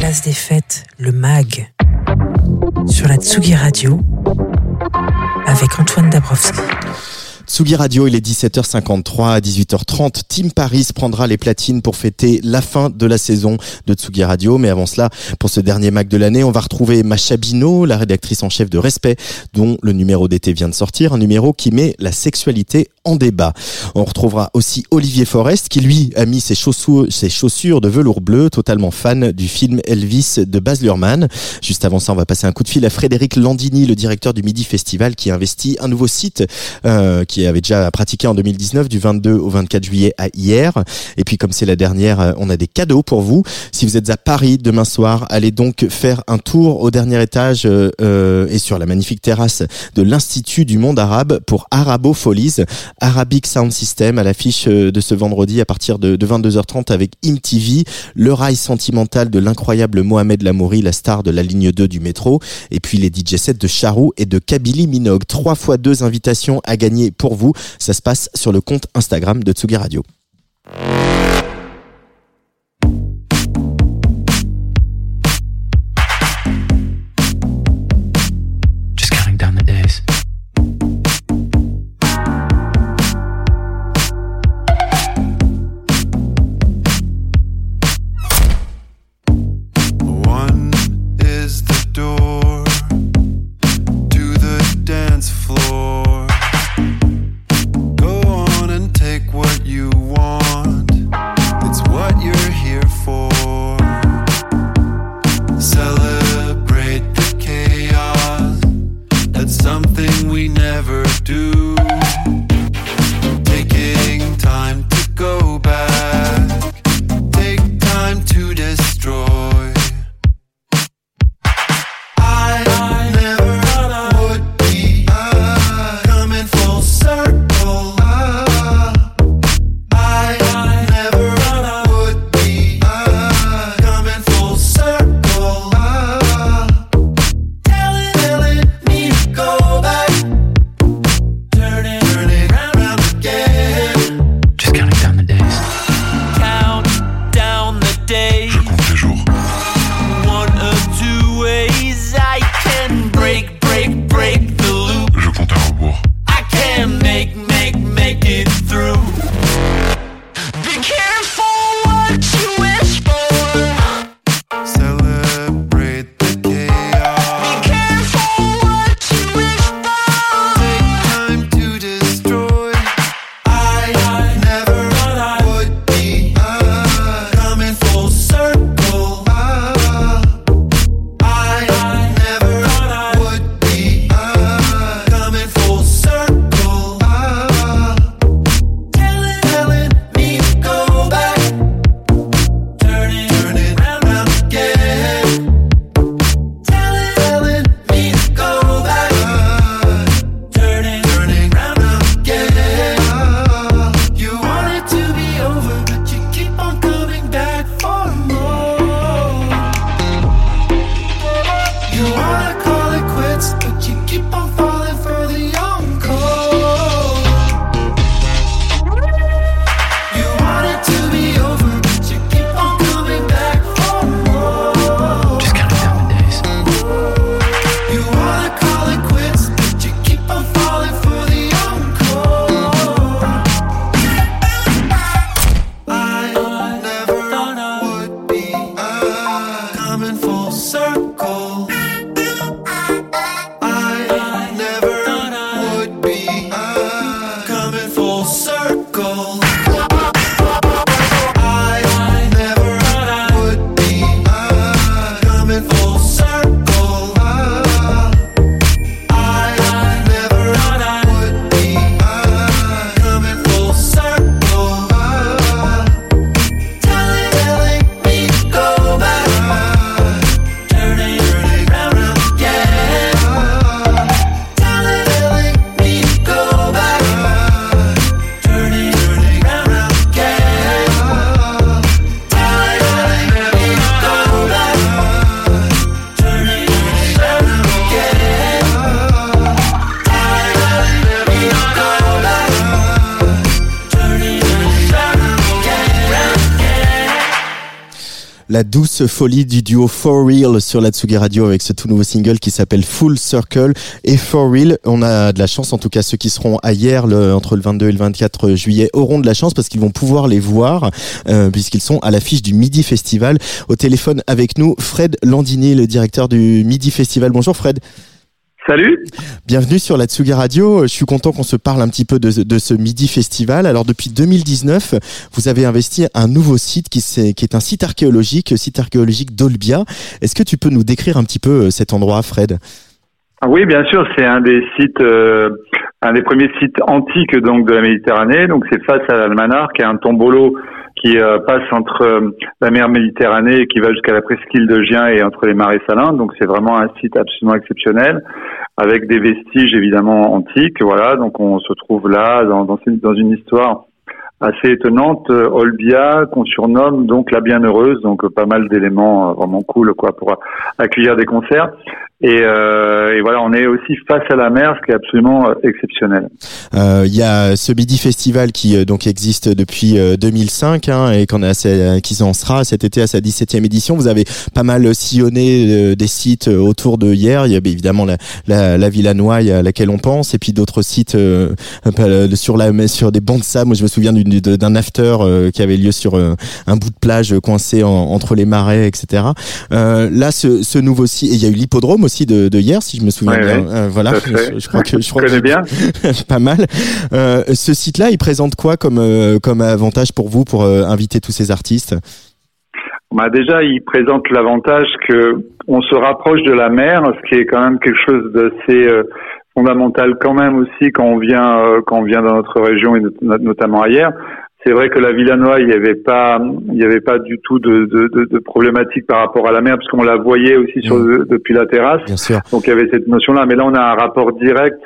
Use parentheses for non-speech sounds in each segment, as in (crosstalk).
Place des fêtes, le MAG. Sur la Tsugi Radio. Avec Antoine Dabrowski. Tsugi Radio, il est 17h53 à 18h30. Team Paris prendra les platines pour fêter la fin de la saison de Tsugi Radio. Mais avant cela, pour ce dernier Mac de l'année, on va retrouver Macha Bino, la rédactrice en chef de Respect, dont le numéro d'été vient de sortir. Un numéro qui met la sexualité en débat. On retrouvera aussi Olivier Forest, qui lui a mis ses chaussures, de velours bleu, totalement fan du film Elvis de Baz Luhrmann. Juste avant ça, on va passer un coup de fil à Frédéric Landini, le directeur du Midi Festival, qui a investi un nouveau site euh, qui avait déjà pratiqué en 2019 du 22 au 24 juillet à hier. Et puis comme c'est la dernière, euh, on a des cadeaux pour vous. Si vous êtes à Paris demain soir, allez donc faire un tour au dernier étage euh, euh, et sur la magnifique terrasse de l'Institut du monde arabe pour Arabo Folies, Arabic Sound System à l'affiche euh, de ce vendredi à partir de, de 22h30 avec IMTV, le rail sentimental de l'incroyable Mohamed Lamouri, la star de la ligne 2 du métro, et puis les DJ sets de Charou et de Kabylie Minogue. Trois fois deux invitations à gagner pour vous. Ça se passe sur le compte Instagram de Tsugi Radio. Folie du duo For Real sur la Tsugi Radio avec ce tout nouveau single qui s'appelle Full Circle et For Real. On a de la chance, en tout cas ceux qui seront à hier le, entre le 22 et le 24 juillet auront de la chance parce qu'ils vont pouvoir les voir euh, puisqu'ils sont à l'affiche du Midi Festival. Au téléphone avec nous, Fred Landini, le directeur du Midi Festival. Bonjour Fred. Salut. Bienvenue sur la Tsugi Radio. Je suis content qu'on se parle un petit peu de, de, ce Midi Festival. Alors depuis 2019, vous avez investi un nouveau site qui, est, qui est un site archéologique, site archéologique d'Olbia. Est-ce que tu peux nous décrire un petit peu euh, cet endroit, Fred? Oui, bien sûr. C'est un des sites, euh, un des premiers sites antiques donc de la Méditerranée. Donc c'est face à l'Almanar, qui est un tombolo qui euh, passe entre euh, la mer Méditerranée et qui va jusqu'à la presqu'île de Gien et entre les marais salins. Donc c'est vraiment un site absolument exceptionnel avec des vestiges évidemment antiques. Voilà, donc on se trouve là dans, dans, une histoire assez étonnante, euh, Olbia qu'on surnomme donc la bienheureuse, donc pas mal d'éléments vraiment cool quoi pour accueillir des concerts. Et, euh, et, voilà, on est aussi face à la mer, ce qui est absolument euh, exceptionnel. Euh, il y a ce Midi Festival qui euh, donc existe depuis 2005 hein, et qu'on a qui en sera cet été à sa 17e édition. Vous avez pas mal sillonné des sites autour de hier. Il y a évidemment la, la, la Villa Noailles à laquelle on pense et puis d'autres sites sur la sur des bancs de sable. Moi, je me souviens d'un after qui avait lieu sur un bout de plage coincé en, entre les marais, etc. là, ce, ce nouveau site, il y a eu l'hippodrome aussi de, de, hier, si je me souviens bien. Euh, voilà, je, je, crois que je crois connais bien. (laughs) pas mal. Euh, ce site-là, il présente quoi comme euh, comme avantage pour vous pour inviter tous ces artistes? Bah déjà, il présente l'avantage que on se rapproche de la mer, ce qui est quand même quelque chose d'assez fondamental quand même aussi quand on vient quand on vient dans notre région et notamment ailleurs c'est vrai que la Villanois, il n'y avait pas, il y avait pas du tout de, de, de, de problématique par rapport à la mer, parce qu'on la voyait aussi sur, mmh. depuis la terrasse. Bien sûr. Donc il y avait cette notion-là. Mais là, on a un rapport direct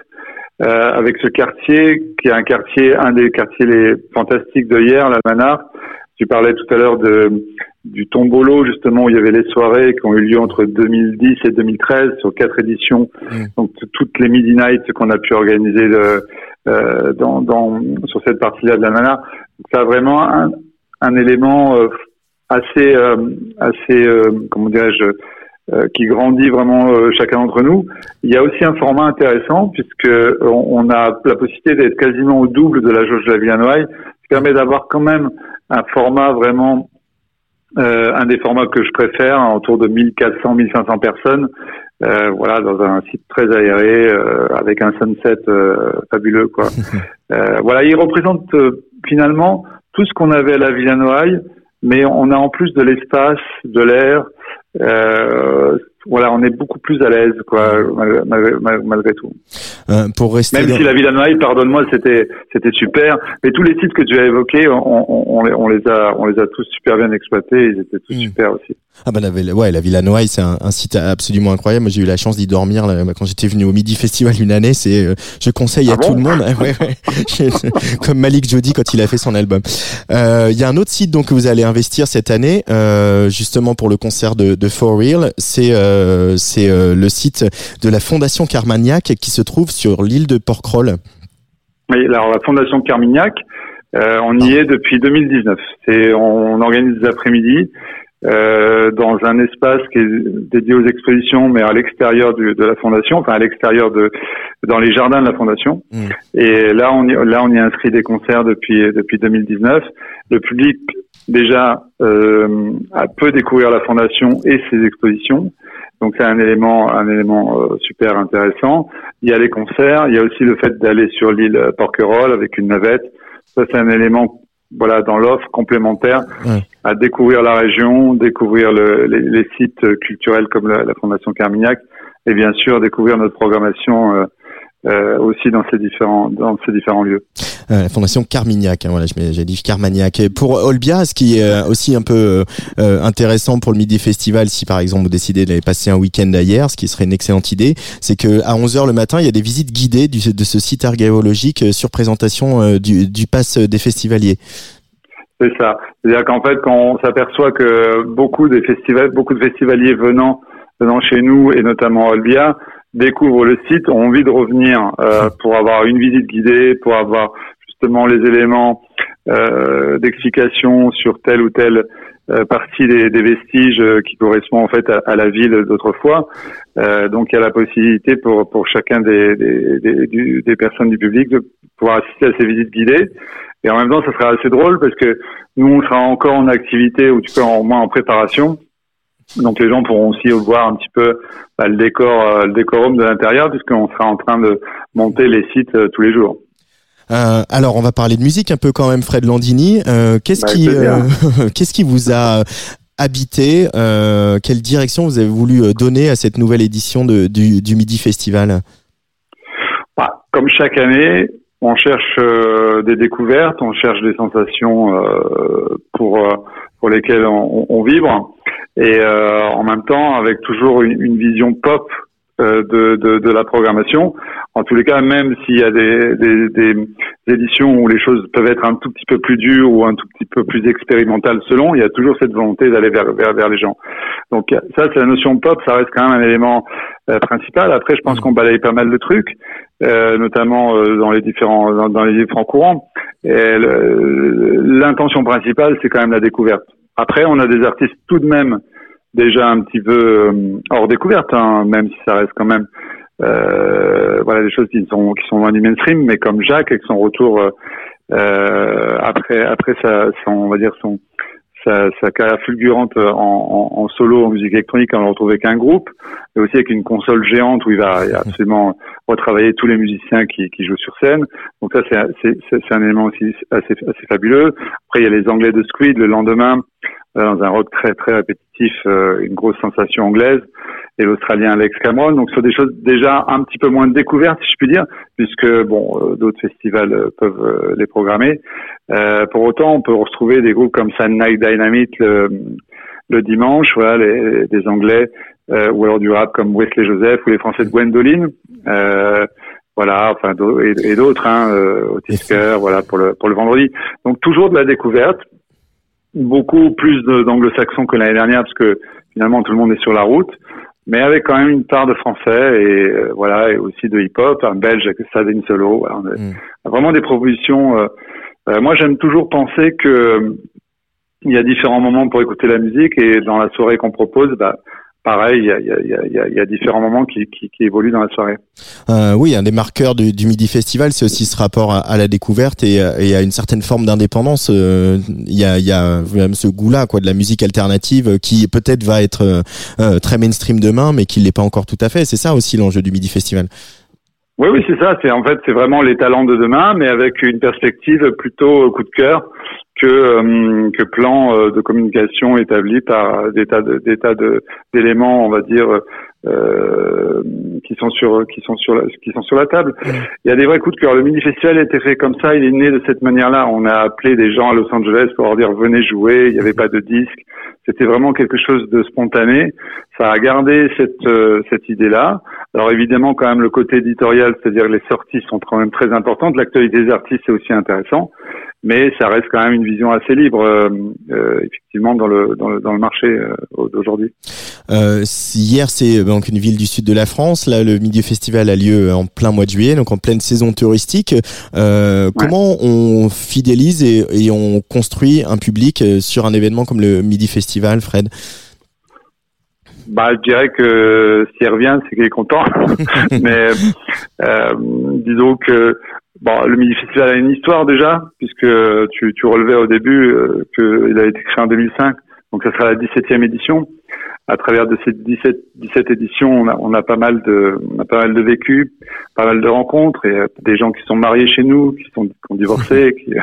euh, avec ce quartier, qui est un quartier, un des quartiers les fantastiques de hier, la Manard. Tu parlais tout à l'heure de du Tombolo, justement, où il y avait les soirées qui ont eu lieu entre 2010 et 2013 sur quatre éditions. Mmh. Donc toutes les Midnight qu'on a pu organiser de, euh, dans, dans, sur cette partie-là de la Manard ça a vraiment un, un élément euh, assez, euh, assez, euh, comment dirais-je, qui grandit vraiment chacun d'entre nous. Il y a aussi un format intéressant puisque on, a la possibilité d'être quasiment au double de la jauge de la Villanoise, ce qui permet d'avoir quand même un format vraiment euh, un des formats que je préfère, autour de 1400-1500 personnes, euh, voilà, dans un site très aéré, euh, avec un sunset fabuleux, quoi. (laughs) voilà, il représente finalement tout ce qu'on avait à la Villanoaille, mais on a en plus de l'espace, de l'air. Euh, voilà, on est beaucoup plus à l'aise, quoi, malgré, malgré, tout. Euh, pour rester Même dans... si la Villanoaille, pardonne-moi, c'était c'était super, mais tous les sites que tu as évoqués, on, on, on, les, on, les a on les a tous super bien exploités, ils étaient tous mm. super aussi. Ah bah la, ouais, la Villa Noailles, c'est un, un, site absolument incroyable. Moi, j'ai eu la chance d'y dormir là, quand j'étais venu au Midi Festival une année. C'est, euh, je conseille ah à bon tout le monde. (laughs) ouais, ouais. (laughs) Comme Malik Jody quand il a fait son album. Il euh, y a un autre site donc que vous allez investir cette année, justement pour le concert de, de For Real. C'est euh, c'est euh, le site de la Fondation Carmagnac qui se trouve sur l'île de Porquerolles. Oui, alors la Fondation Carmignac, euh, on y est depuis 2019. C'est, on organise des après-midi dans un espace qui est dédié aux expositions, mais à l'extérieur de la fondation, enfin à l'extérieur de dans les jardins de la fondation. Mm. Et là, on y, là, on y inscrit des concerts depuis depuis 2019. Le public déjà euh, a peut découvrir la fondation et ses expositions. Donc c'est un élément un élément euh, super intéressant. Il y a les concerts, il y a aussi le fait d'aller sur l'île Porquerolles avec une navette. Ça c'est un élément voilà dans l'offre complémentaire Ouais. à découvrir la région, découvrir le, les, les, sites culturels comme la, la, Fondation Carmignac et bien sûr découvrir notre programmation euh, euh, aussi dans ces différents dans ces différents lieux. Euh, la Fondation Carmignac, hein, voilà, j'ai dit Carmagnac. Et pour Olbia, ce qui est euh, aussi un peu euh, intéressant pour le Midi Festival, si par exemple vous décidez d'aller passer un week-end ailleurs, ce qui serait une excellente idée, c'est que à 11h le matin, il y a des visites guidées du, de ce site archéologique sur présentation du, du pass des festivaliers. C'est ça. C'est-à-dire qu'en fait, quand on s'aperçoit que beaucoup des festivals, beaucoup de festivaliers venant venant chez nous et notamment Olbia découvrent le site, ont envie de revenir euh, pour avoir une visite guidée, pour avoir justement les éléments euh, d'explication sur tel ou tel euh, partie des, des vestiges euh, qui correspondent en fait à, à la ville d'autrefois. Euh, donc il y a la possibilité pour pour chacun des des, des, du- des personnes du public de pouvoir assister à ces visites guidées. Et en même temps, ça sera assez drôle parce que nous, on sera encore en activité ou tu peux au moins en préparation. Donc les gens pourront aussi voir un petit peu bah, le décor, euh, le décorum de l'intérieur puisqu'on sera en train de monter les sites euh, tous les jours. Euh, alors, on va parler de musique un peu quand même, Fred Landini. Qu'est-ce Bah, qui, (laughs) qu'est-ce qui vous a habité Quelle direction vous avez voulu donner à cette nouvelle édition de, du, du Midi Festival? Bah, comme chaque année, on cherche des découvertes, on cherche des sensations pour pour lesquelles on, on vibre, et euh, en même temps avec toujours une, une vision pop euh, de, de, de la programmation. En tous les cas, même s'il y a des, des, des éditions où les choses peuvent être un tout petit peu plus dures ou un tout petit peu plus expérimentales selon, il y a toujours cette volonté d'aller vers, vers, vers les gens. Donc ça, c'est la notion pop, ça reste quand même un élément euh, principal. Après, je pense qu'on balaye pas mal de trucs, euh, notamment euh, dans les différents dans, dans les différents courants. L'intention principale, c'est quand même la découverte. Après, on a des artistes tout de même déjà un petit peu euh, hors découverte, hein, même si ça reste quand même euh, voilà des choses qui sont qui sont loin du mainstream, mais comme Jacques avec son retour euh, euh, après après sa son on va dire son sa, sa carrière fulgurante en, en, en solo en musique électronique, on le retrouve avec un groupe, mais aussi avec une console géante où il va, (laughs) absolument retravailler tous les musiciens qui, qui jouent sur scène. Donc ça, c'est- un élément aussi assez, assez fabuleux. Après, il y a les Anglais de Squid le lendemain, euh, dans un rock très très répétitif, euh, une grosse sensation anglaise, et l'Australien Alex Cameron. Donc, ce sont des choses déjà un petit peu moins découvertes, si je puis dire, puisque bon, euh, d'autres festivals euh, peuvent euh, les programmer. Euh, pour autant, on peut retrouver des groupes comme Sun Night Dynamite le, le dimanche, voilà, les, des Anglais, euh, ou alors du rap comme Wesley Joseph ou les Français de Gwendoline. Euh, voilà, enfin et, et d'autres, hein, Otis Kerr, voilà pour le pour le vendredi. Donc toujours de la découverte, beaucoup plus d'anglo-saxons que l'année dernière parce que finalement tout le monde est sur la route, mais avec quand même une part de français et euh, voilà et aussi de hip-hop, un belge avec Sadin Solo. Voilà, on a- Mm. vraiment des propositions. euh, euh, moi, j'aime toujours penser que euh, il y a différents moments pour écouter la musique et dans la soirée qu'on propose, bah, pareil, il y a, y, a, y, a, y a- il y a différents moments qui, qui, qui évoluent dans la soirée. Euh, oui, un des marqueurs du, du Midi Festival, c'est aussi ce rapport à, à la découverte et, euh, et à une certaine forme d'indépendance. Euh, Il y, a, y a même ce goût-là, quoi, de la musique alternative qui peut-être va être euh, euh, très mainstream demain, mais qui l'est pas encore tout à fait. C'est ça aussi l'enjeu du Midi Festival. Oui, oui, c'est ça. C'est en fait, c'est vraiment les talents de demain, mais avec une perspective plutôt coup de cœur que euh, que plan euh, de communication établi par des tas de des tas de d'éléments, on va dire, euh, qui sont sur qui sont sur la, qui sont sur la table. Il y a des vrais coups de cœur. Le mini festival a été fait comme ça. Il est né de cette manière-là. On a appelé des gens à Los Angeles pour leur dire venez jouer. Il n'y avait pas de disque. C'était vraiment quelque chose de spontané. Ça a gardé cette euh, cette idée-là. Alors évidemment, quand même, le côté éditorial, c'est-à-dire les sorties sont quand même très importantes. L'actualité des artistes est aussi intéressant, mais ça reste quand même une vision assez libre, euh, euh, effectivement, dans le dans le dans le marché euh, d'aujourd'hui. Euh, hier, c'est euh, donc une ville du sud de la France. Là, le Midi Festival a lieu en plein mois de juillet, donc en pleine saison touristique. Euh, Comment on fidélise et, et on construit un public sur un événement comme le Midi Festival, Fred Bah, je dirais que s'il revient, c'est qu'il est content. (laughs) Mais euh, disons que bon, le Midi Festival a une histoire déjà, puisque tu, tu relevais au début euh, qu'il a été créé en 2005, donc ça sera la 17e édition. À travers de ces 17, 17 éditions, on a, on a pas mal de, on a pas mal de vécu, pas mal de rencontres et euh, des gens qui sont mariés chez nous, qui sont qui ont divorcé, (laughs) qui, qui-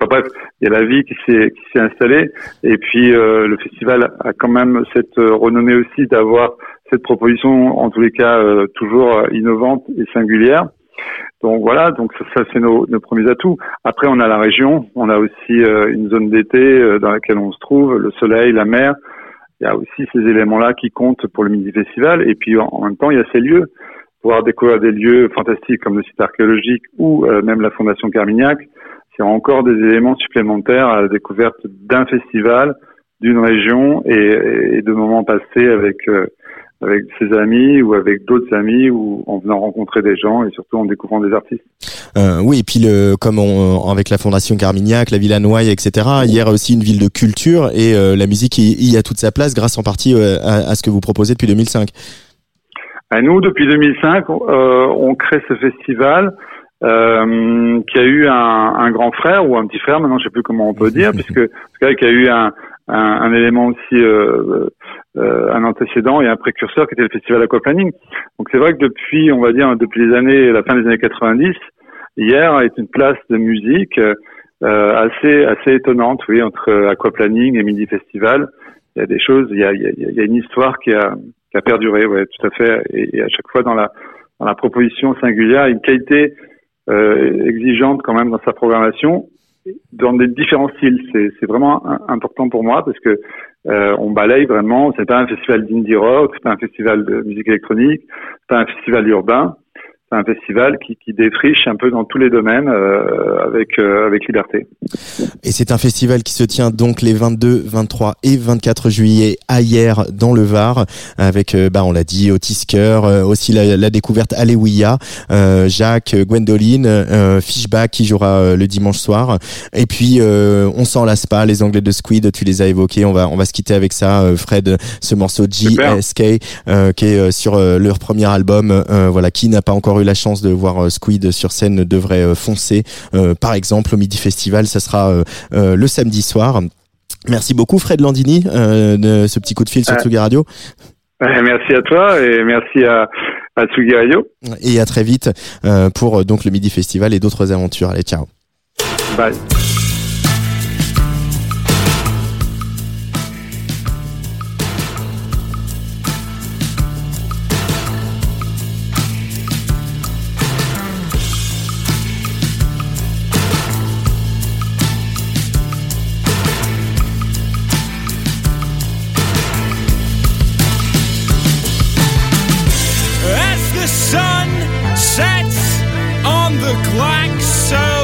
enfin, bref, il y a la vie qui s'est qui s'est installée. Et puis euh, le festival a quand même cette euh, renommée aussi d'avoir cette proposition, en tous les cas, euh, toujours euh, innovante et singulière. Donc voilà, donc ça, c'est nos, nos premiers atouts. Après, on a la région, on a aussi euh, une zone d'été euh, dans laquelle on se trouve, le soleil, la mer. Il y a aussi ces éléments-là qui comptent pour le Midi Festival. Et puis en, en même temps, il y a ces lieux. Pouvoir découvrir des lieux fantastiques comme le site archéologique ou euh, même la Fondation Carmignac, c'est encore des éléments supplémentaires à la découverte d'un festival, d'une région et, et de moments passés avec euh, avec ses amis ou avec d'autres amis ou en venant rencontrer des gens et surtout en découvrant des artistes. Euh, oui, et puis le, comme on, avec la Fondation Carmignac, la Villa Noailles, etc. Hier aussi une ville de culture et euh, la musique y, y a toute sa place grâce en partie euh, à, à ce que vous proposez depuis 2005. À nous, depuis 2005, euh, on crée ce festival euh, qui a eu un, un grand frère ou un petit frère, maintenant je sais plus comment on peut dire, (laughs) puisque en tout cas, qui a eu un, un, un élément aussi, euh, euh, un antécédent et un précurseur qui était le festival Aquaplaning. Donc c'est vrai que depuis, on va dire, depuis les années, la fin des années 90, hier est une place de musique euh, assez assez étonnante, oui, entre Aquaplaning et Midi Festival. Il y a des choses, il y a, il y a, il y a une histoire qui a, qui a perduré, ouais, tout à fait. Et, et à chaque fois dans la dans la proposition singulière, une qualité euh, exigeante quand même dans sa programmation dans des différents styles. C'est, vraiment important pour moi parce que euh, on balaye vraiment. C'est pas un festival d'indie rock, c'est pas un festival de musique électronique, c'est pas un festival urbain. C'est un festival qui, qui défriche un peu dans tous les domaines euh, avec euh, avec liberté. Et c'est un festival qui se tient donc les 22, 23 et 24 juillet à hier dans le Var avec, euh, bah, on l'a dit, Otis Kerr, euh, aussi la, la découverte Alléluia, euh, Jacques, euh, Gwendoline, euh, Fishback qui jouera euh, le dimanche soir. Et puis, euh, on s'en lasse pas, les Anglais de Squid, tu les as évoqués, on va, on va se quitter avec ça, euh, Fred, ce morceau. JSK euh, qui est euh, sur euh, leur premier album, euh, voilà, qui n'a pas encore eu la chance de voir euh, Squid sur scène devrait euh, foncer. Euh, par exemple, au Midi Festival, ça sera le samedi soir. Merci beaucoup Fred Landini de ce petit coup de fil sur. Tsugi Radio Merci à toi et merci à à Tsugi Radio. et à très vite pour donc le Midi Festival et d'autres aventures. Allez, ciao. Bye. On the Glaxo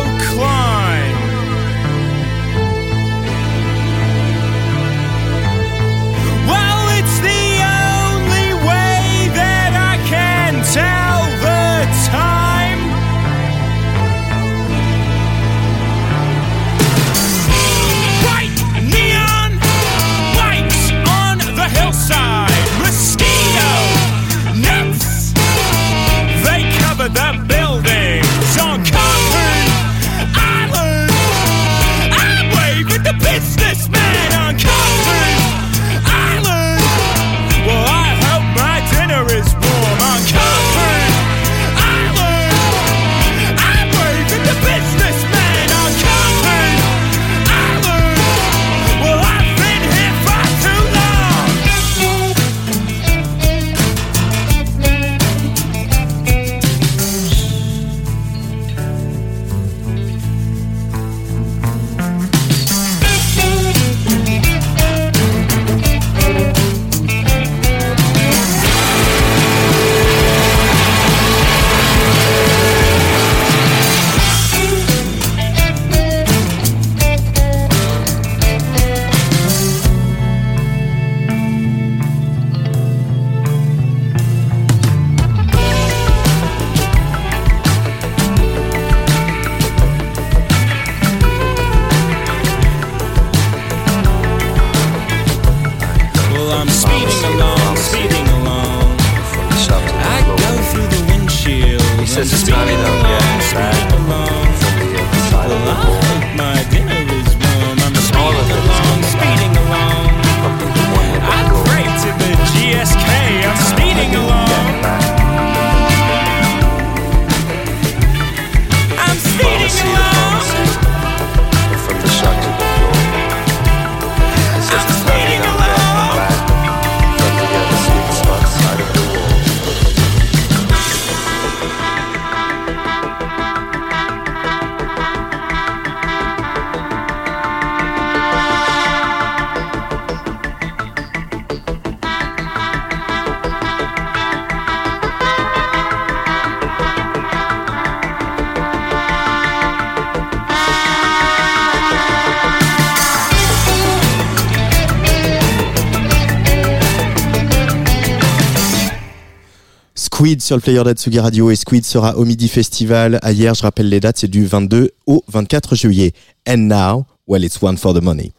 Squid sur le player d'Atsugi Radio et Squid sera au Midi Festival. À hier, je rappelle les dates, c'est du 22 au 24 juillet. And now, well, it's one for the money.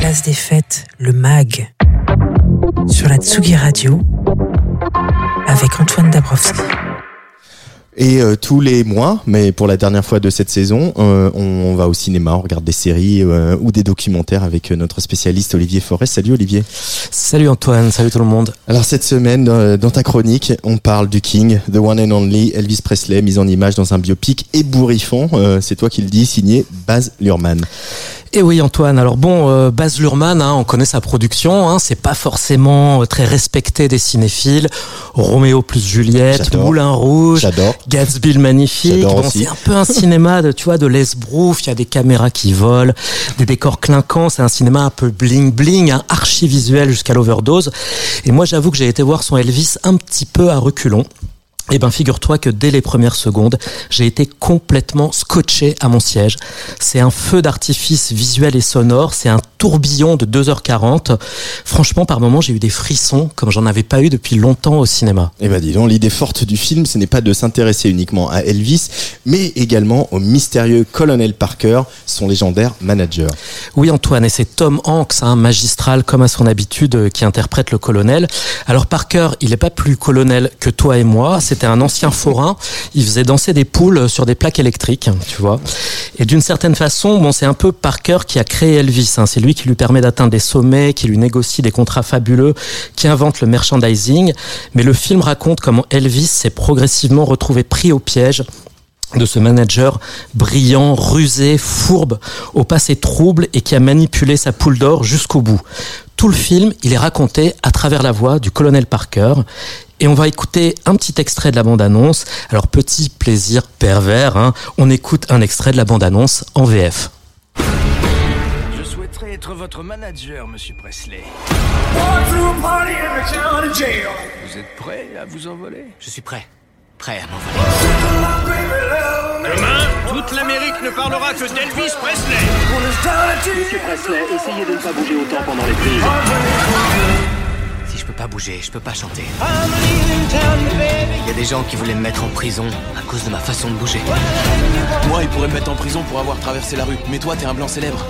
Place des fêtes, le MAG. Sur la Tsugi Radio. Avec Antoine Dabrowski. Et euh, tous les mois, mais pour la dernière fois de cette saison, euh, on, on va au cinéma, on regarde des séries euh, ou des documentaires avec euh, notre spécialiste Olivier Forest. Salut Olivier. Salut Antoine, salut tout le monde. Alors cette semaine, dans, dans ta chronique, on parle du King, The One and Only, Elvis Presley, mise en image dans un biopic ébouriffant. Euh, c'est toi qui le dis, signé Baz Luhrmann. Et oui Antoine, alors bon, euh, Baz Luhrmann, hein, on connaît sa production, hein, c'est pas forcément euh, très respecté des cinéphiles. Roméo plus Juliette. Moulin Rouge, J'adore. Gatsby le magnifique. C'est un peu un cinéma de, tu vois, de l'esbrouf. Il y a des caméras qui volent, des décors clinquants. C'est un cinéma un peu bling bling, un archi visuel jusqu'à l'overdose. Et moi, j'avoue que j'ai été voir son Elvis un petit peu à reculons. Eh ben, figure-toi que dès les premières secondes, j'ai été complètement scotché à mon siège. C'est un feu d'artifice visuel et sonore, c'est un tourbillon de 2h40. Franchement, par moments, j'ai eu des frissons comme j'en avais pas eu depuis longtemps au cinéma. Eh ben dis donc, l'idée forte du film, ce n'est pas de s'intéresser uniquement à Elvis, mais également au mystérieux colonel Parker, son légendaire manager. Oui, Antoine, et c'est Tom Hanks, un magistral comme à son habitude, qui interprète le colonel. Alors Parker, il n'est pas plus colonel que toi et moi. C'était un ancien forain. Il faisait danser des poules sur des plaques électriques, tu vois. Et d'une certaine façon, bon, c'est un peu Parker qui a créé Elvis. hein. C'est lui qui lui permet d'atteindre des sommets, qui lui négocie des contrats fabuleux, qui invente le merchandising. Mais le film raconte comment Elvis s'est progressivement retrouvé pris au piège de ce manager brillant, rusé, fourbe, au passé trouble et qui a manipulé sa poule d'or jusqu'au bout. Tout le film, il est raconté à travers la voix du colonel Parker. Et on va écouter un petit extrait de la bande-annonce. Alors, petit plaisir pervers, hein, on écoute un extrait de la bande-annonce en VF. Être votre manager, monsieur Presley. Vous êtes prêt à vous envoler? Je suis prêt. Prêt à m'envoler. Demain, toute l'Amérique ne parlera que d'Elvis Presley. Monsieur Presley, essayez de ne pas bouger autant pendant les prises. Je peux pas bouger, je peux pas chanter. Il y a des gens qui voulaient me mettre en prison à cause de ma façon de bouger. Moi, il pourrait me mettre en prison pour avoir traversé la rue. Mais toi, t'es un blanc célèbre.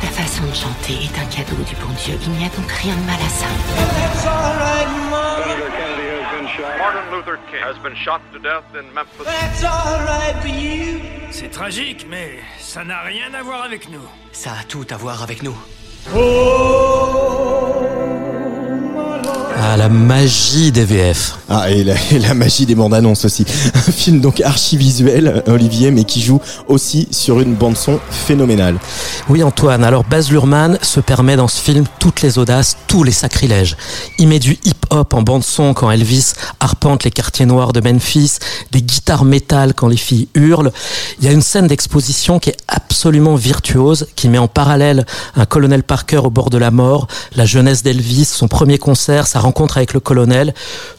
Ta façon de chanter est un cadeau du bon Dieu. Il n'y a donc rien de mal à ça. Martin Luther King has been shot to death in Memphis. C'est tragique, mais ça n'a rien à voir avec nous. Ça a tout à voir avec nous. Ah, la magie des VF. Ah, et la, et (laughs) la magie des bandes annonces aussi. (laughs) Un film donc archi-visuel, Olivier, mais qui joue aussi sur une bande-son phénoménale. Oui Antoine, alors Baz Luhrmann se permet dans ce film toutes les audaces, tous les sacrilèges. Il met du hip-hop en bande-son quand Elvis arpente les quartiers noirs de Memphis, des guitares métal quand les filles hurlent. Il y a une scène d'exposition qui est absolument virtuose, qui met en parallèle un colonel Parker au bord de la mort, la jeunesse d'Elvis, son premier concert, sa rencontre avec le colonel.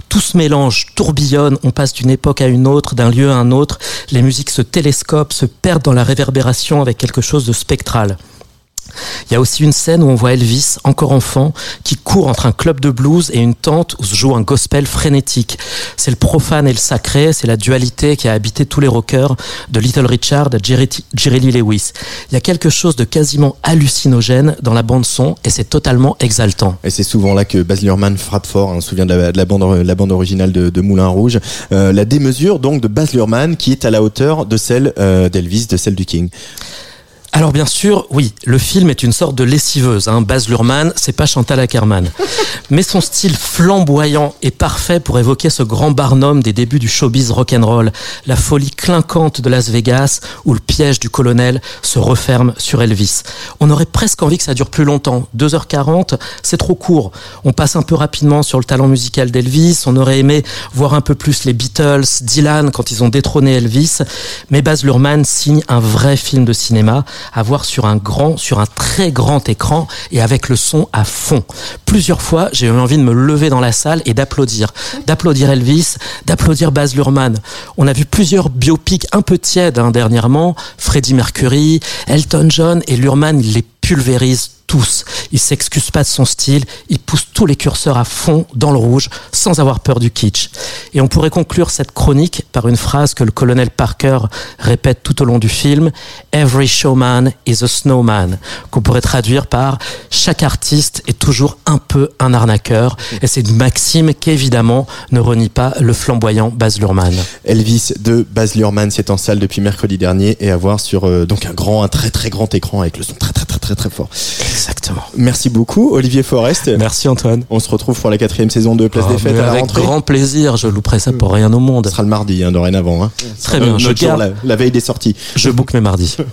Tout se mélange, tourbillonne, on passe d'une époque à une autre, d'un lieu à un autre, les musiques se télescopent, se perdent dans la réverbération avec quelque chose de spectral. Il y a aussi une scène où on voit Elvis, encore enfant, qui court entre un club de blues et une tente où se joue un gospel frénétique. C'est le profane et le sacré, c'est la dualité qui a habité tous les rockers, de Little Richard à Jerry, Lee Lewis. Il y a quelque chose de quasiment hallucinogène dans la bande son et c'est totalement exaltant. Et c'est souvent là que Baz Luhrmann frappe fort. hein. On se souvient de la, de la bande, originale de, de Moulin Rouge. Euh, la démesure donc de Baz Luhrmann qui est à la hauteur de celle euh, d'Elvis, de celle du King. Alors bien sûr, oui, le film est une sorte de lessiveuse. Hein. Baz Luhrmann, c'est pas Chantal Ackerman. (laughs) Mais son style flamboyant est parfait pour évoquer ce grand barnum des débuts du showbiz rock'n'roll, la folie clinquante de Las Vegas où le piège du colonel se referme sur Elvis. On aurait presque envie que ça dure plus longtemps. 2h40, c'est trop court. On passe un peu rapidement sur le talent musical d'Elvis. On aurait aimé voir un peu plus les Beatles, Dylan quand ils ont détrôné Elvis. Mais Baz Luhrmann signe un vrai film de cinéma à voir sur un grand, sur un très grand écran et avec le son à fond. Plusieurs fois, j'ai eu envie de me lever dans la salle et d'applaudir. D'applaudir Elvis, d'applaudir Baz Luhrmann. On a vu plusieurs biopics un peu tièdes hein, dernièrement. Freddie Mercury, Elton John et Luhrmann, les pulvérise tous. Il s'excuse pas de son style, il pousse tous les curseurs à fond dans le rouge sans avoir peur du kitsch. Et on pourrait conclure cette chronique par une phrase que le colonel Parker répète tout au long du film Every showman is a snowman, qu'on pourrait traduire par chaque artiste est toujours un peu un arnaqueur. Et c'est une maxime qui évidemment ne renie pas le flamboyant Baz Luhrmann. Elvis de Baz Luhrmann, c'est en salle depuis mercredi dernier et à voir sur euh, donc un grand, un très très grand écran avec le son très très très très fort. Exactement. Merci beaucoup Olivier Forest. Merci Antoine. On se retrouve pour la quatrième saison de Place Oh, des Fêtes à la avec rentrée. grand plaisir, je louperai ça pour rien au monde. Ce sera le mardi hein, dorénavant. Hein. Très Euh, bien, je notre jour, garde- la, la veille des sorties. Je book mes mardis. (laughs)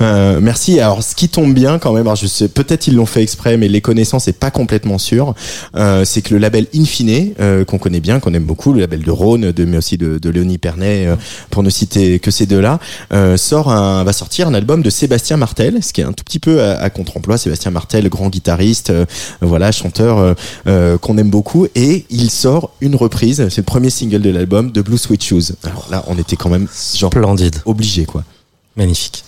Euh, merci. Alors, ce qui tombe bien quand même, alors je sais, peut-être ils l'ont fait exprès, mais les connaissances est pas complètement sûr. Euh, c'est que le label Infine, euh, qu'on connaît bien, qu'on aime beaucoup, le label de Rhône, de, mais aussi de, de Léonie Pernet, euh, pour ne citer que ces deux-là, euh, sort un, va sortir un album de Sébastien Martel, ce qui est un tout petit peu à, à contre-emploi. Sébastien Martel, grand guitariste, euh, voilà, chanteur euh, euh, qu'on aime beaucoup, et il sort une reprise. C'est le premier single de l'album de Blue Sweet Shoes. Alors là, on était quand même genre Splendide. obligé, quoi. Magnifique.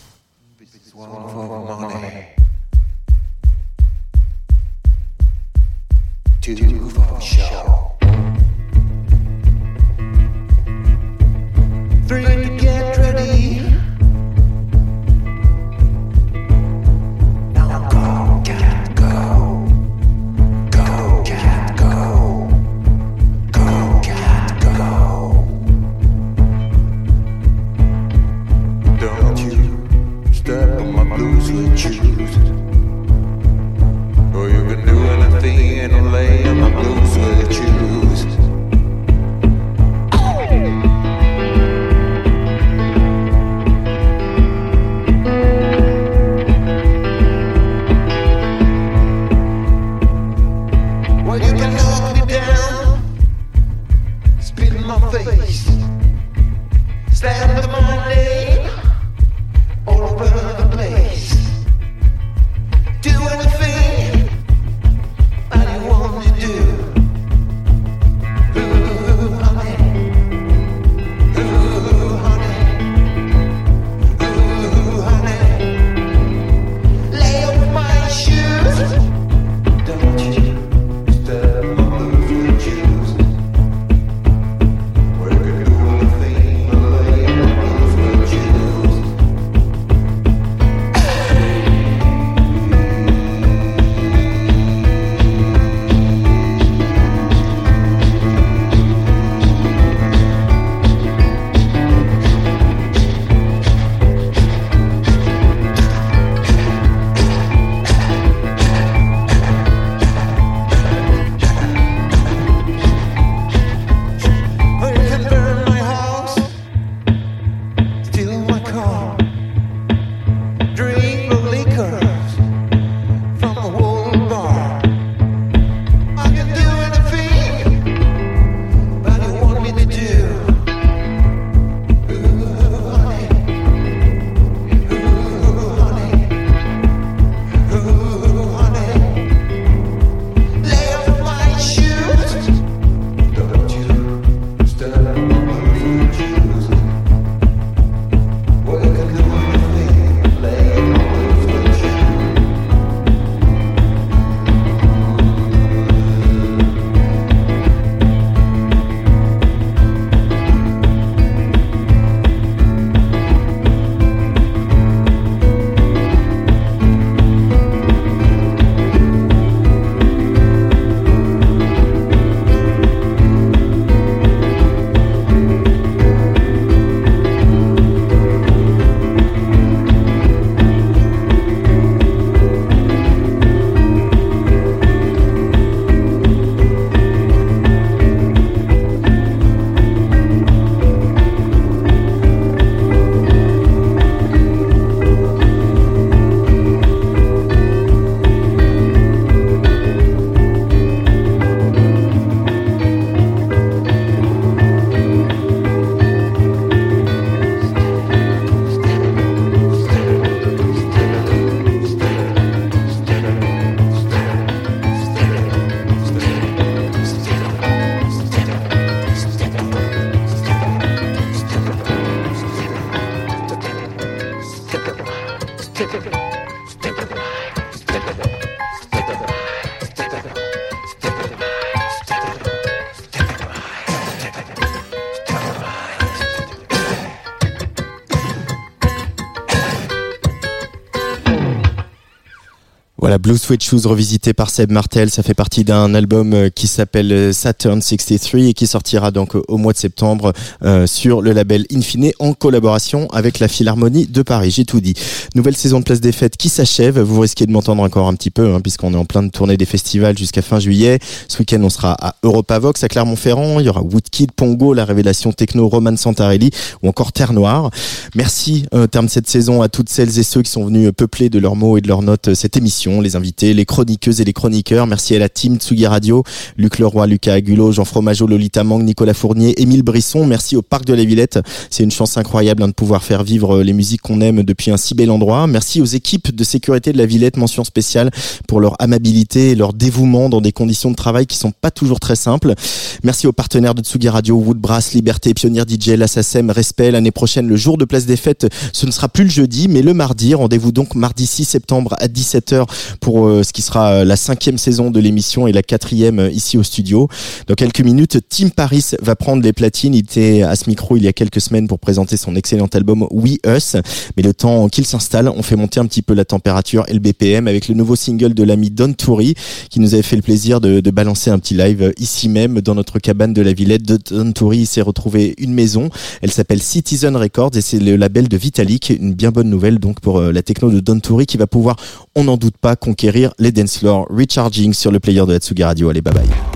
Blue Sweat Shoes revisité par Seb Martel, ça fait partie d'un album euh, qui s'appelle euh, Saturn 63 et qui sortira donc euh, au mois de septembre euh, sur le label Infine en collaboration avec la Philharmonie de Paris. J'ai tout dit. Nouvelle saison de Place des Fêtes qui s'achève. Vous risquez de m'entendre encore un petit peu hein, puisqu'on est en plein de tournée des festivals jusqu'à fin juillet. Ce week-end, on sera à Europavox à Clermont-Ferrand. Il y aura Woodkid, Pongo, la révélation techno Roman Santarelli ou encore Terre Noire. Merci euh, terme de cette saison à toutes celles et ceux qui sont venus peupler de leurs mots et de leurs notes cette émission invités, les chroniqueuses et les chroniqueurs. Merci à la team Tsugi Radio, Luc Leroy, Lucas Agulo, Jean Fromageau, Lolita Mang, Nicolas Fournier, Émile Brisson. Merci au Parc de la Villette. C'est une chance incroyable hein, de pouvoir faire vivre les musiques qu'on aime depuis un si bel endroit. Merci aux équipes de sécurité de la Villette, mention spéciale pour leur amabilité et leur dévouement dans des conditions de travail qui sont pas toujours très simples. Merci aux partenaires de Tsugi Radio, Woodbrass, Liberté, Pionnier DJ, l'Assasem, Respect. L'année prochaine, le jour de place des fêtes, ce ne sera plus le jeudi, mais le mardi. Rendez-vous donc mardi 6 septembre à 17h pour euh, ce qui sera euh, la cinquième saison de l'émission et la quatrième euh, ici au studio. Dans quelques minutes, Tim Paris va prendre les platines. Il était à ce micro il y a quelques semaines pour présenter son excellent album We Us. Mais le temps qu'il s'installe, on fait monter un petit peu la température et le BPM avec le nouveau single de l'ami Don Toury qui nous avait fait le plaisir de, de balancer un petit live ici même dans notre cabane de la Villette. Don Toury s'est retrouvé une maison. Elle s'appelle Citizen Records et c'est le label de Vitalik. Une bien bonne nouvelle donc pour la techno de Don Toury qui va pouvoir, on n'en doute pas, conquérir les dance. Recharging sur le player de Hatsugi Radio. Allez, bye bye.